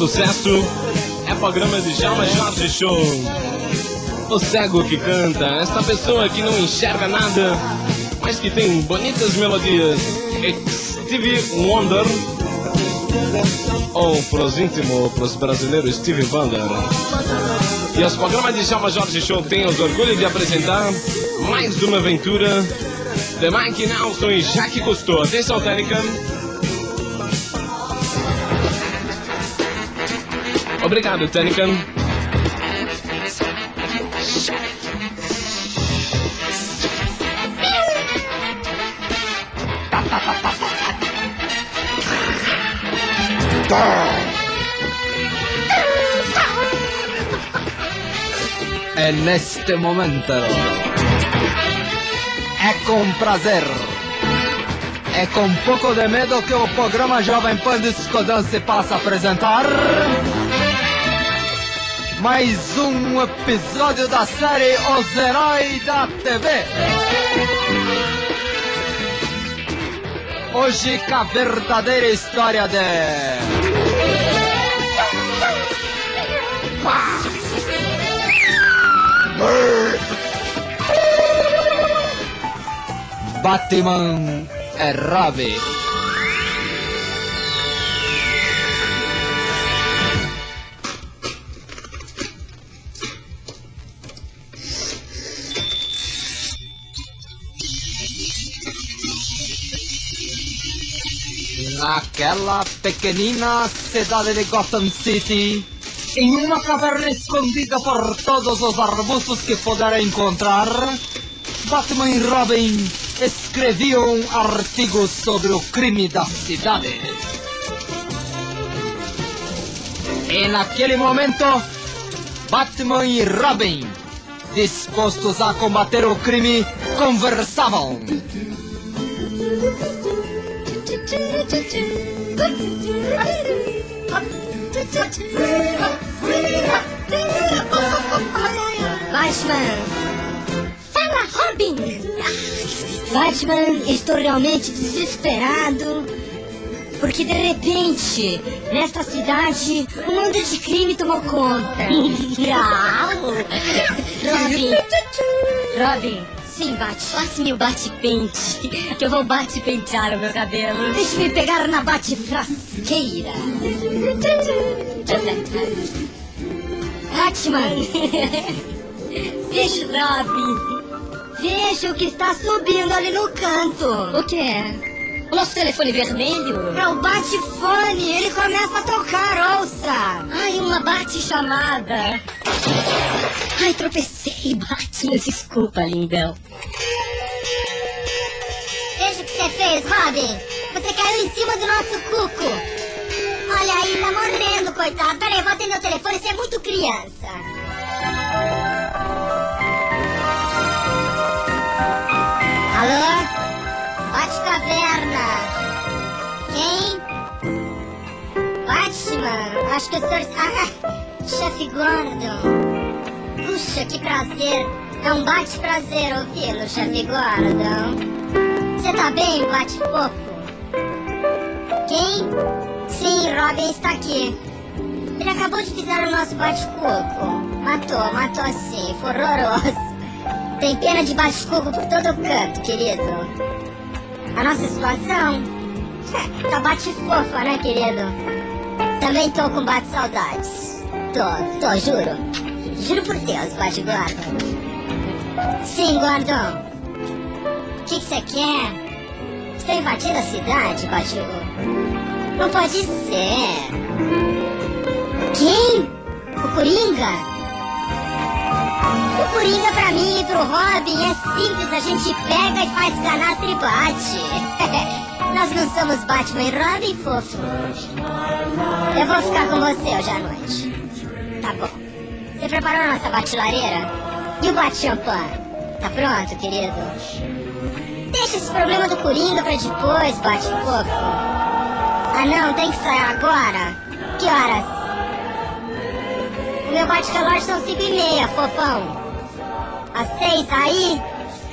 sucesso, é programa de Jalma Jorge Show. O cego que canta, esta pessoa que não enxerga nada, mas que tem bonitas melodias. Stevie Wonder. Ou pros íntimos, pros brasileiros, Stevie Wonder. E os programas de Jalma Jorge Show têm os orgulho de apresentar mais uma aventura de Mike Nelson e Jaque Cousteau. Atenção, técnica. Obrigado, Tênica. En este momento é com prazer é com pouco de medo que o programa Jovem Pan Discodão se passa a apresentar mais um episódio da série Os Heróis da TV. Hoje com a verdadeira história de... Batman é Robin. Naquela pequenina cidade de Gotham City, em uma caverna escondida por todos os arbustos que puder encontrar, Batman e Robin escreviam artigos sobre o crime da cidade. E naquele momento, Batman e Robin, dispostos a combater o crime, conversavam. Batman! Fala, Robin! Batman, estou realmente desesperado. Porque de repente, nesta cidade, um mundo de crime tomou conta. Robin! Robin! Sim, bate. Passe-me o bate-pente, que eu vou bate-pentear o meu cabelo. Deixe-me pegar na bate-frasqueira. Batman! Veja, Robin! Veja o que está subindo ali no canto. O que é? O nosso telefone vermelho? É o bate-fone, ele começa a tocar, ouça! Ai, uma bate-chamada! Ai, tropecei, Batman, desculpa, lindão. Veja o que você fez, Robin! Você caiu em cima do nosso cuco! Olha aí, tá morrendo, coitado. Peraí, vou atender o telefone, você é muito criança. Acho que o senhor... Ah, chefe Gordon. Puxa, que prazer. É um bate-prazer ouvi-lo, chefe Gordon. Você tá bem, bate-fofo? Quem? Sim, Robin está aqui. Ele acabou de pisar no nosso bate-coco. Matou, matou sim. Foi horroroso. Tem pena de bate-coco por todo o canto, querido. A nossa situação tá bate-fofa, né, querido? Também tô com bate-saudades. Tô, tô, juro. Juro por Deus, bate-guarda. Sim, Gordon. O que você quer? Você tá invadindo a cidade, bate Não pode ser. Quem? O Coringa? O Coringa pra mim e pro Robin é simples, a gente pega e faz canastra e bate. Nós não somos Batman e Robin, fofo. Eu vou ficar com você hoje à noite. Tá bom. Você preparou a nossa batilareira? E o bate-champanhe? Tá pronto, querido? Deixa esse problema do Coringa pra depois, bate-fofo. Ah não, tem que sair agora? Que horas? O meu bate-relógio são 5 e meia, fofão. Seis, tá aí?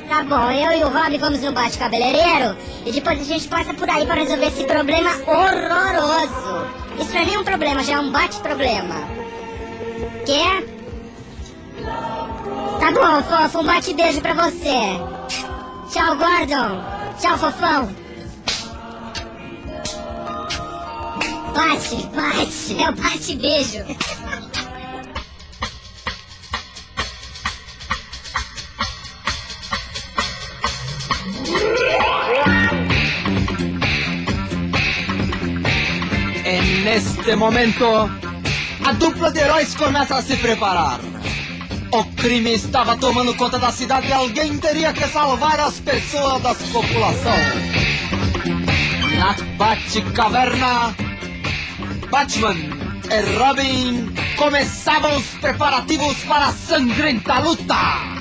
Tá bom, eu e o Rob vamos no bate-cabeleireiro e depois a gente passa por aí para resolver esse problema horroroso. Isso não é nem um problema, já é um bate-problema. Quer? Tá bom, fofo, um bate-beijo pra você. Tchau, Gordon. Tchau, fofão. Bate, bate, é o bate-beijo. En este momento, a dupla de heróis começa a se preparar. O crime estava tomando conta da cidade e alguém teria que salvar as pessoas da população. Na Batcaverna, Batman e Robin começavam os preparativos para a sangrenta luta.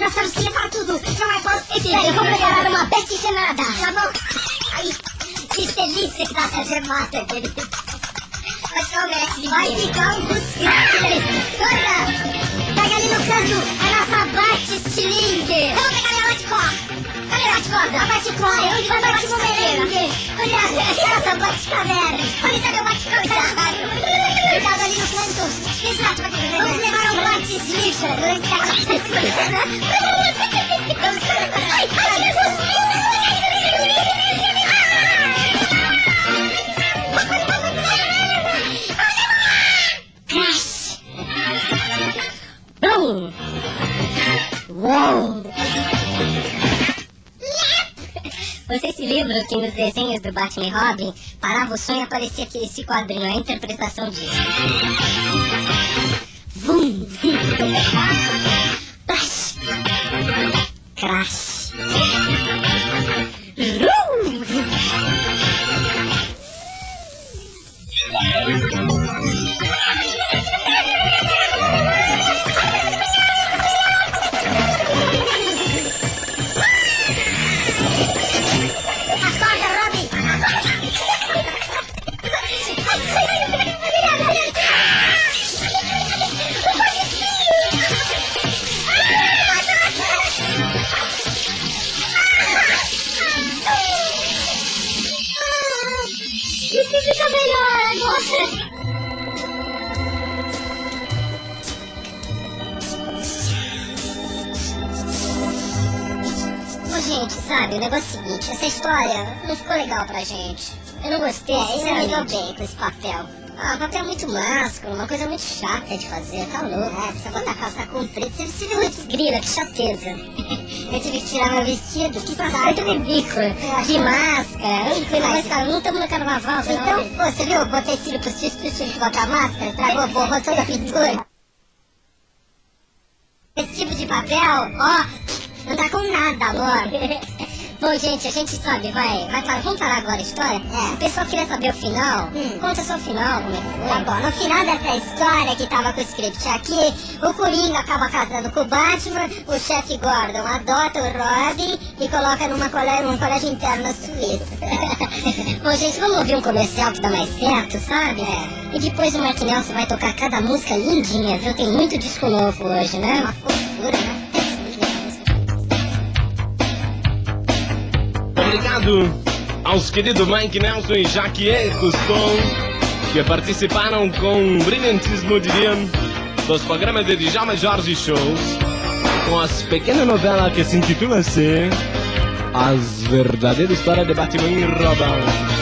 Nós temos que levar tudo. Não é possível. Eu vou preparar uma bete-gemada. Tá bom? Ai, que delícia que dá essa gemada, querido. Ficar um merece Vai ficar um desgraça. Corra! Pega ali no canto a nossa bate-estilingue. Vamos pegar minha bate-cor. Cadê a bate-corda? A bate-corda. Onde vai a bate-bumerangue? Cuidado, essa bate-caverna. Onde está meu bate-corda? Cuidado ali no canto. Exato, vamos levar ao bate-slipper. Vamos Ai, ai, Crash! Boom! Uou! Vocês se lembram que nos desenhos do Batman e Robin parava o som e aparecia aqui esse quadrinho, a interpretação disso. Vum! Crash! Crash! Gente, sabe, o negócio é o seguinte, essa história não ficou legal pra gente. Eu não gostei, é, você não lidou bem com esse papel. Ah, papel é muito másculo, uma coisa muito chata de fazer, tá louco. É, precisa botar calça comprida, você precisa muito grila, que chateza. Eu tive que tirar meu vestido, que saco ridículo, de máscara. Eu fui mais cara, não estamos no carnaval, Então, pô, você viu, eu botei cílio pro tive que botar máscara, estragou, borrou toda a pintura. Esse tipo de papel, ó, não tá com nada, amor. Bom, gente, a gente sabe, vai, vai parar, vamos parar agora a história? É. O pessoal queria saber o final. Conta só o final, como é que foi. Tá bom, no final dessa história que tava com o script aqui, o Coringa acaba casando com o Batman, o chefe Gordon adota o Robin e coloca numa colégio, num colégio interno. Bom, gente, vamos ouvir um comercial que dá mais certo, sabe? É. E depois o Mark Nelson vai tocar cada música lindinha, viu? Tem muito disco novo hoje, né? Uma fofura, né? Obrigado aos queridos Mike Nelson e Jaquier Custon, que participaram com brilhantismo, diria, dos programas de Djalma Jorge Shows, com as pequena novela que se intitula assim As Verdadeiras Histórias de Batman e Robin.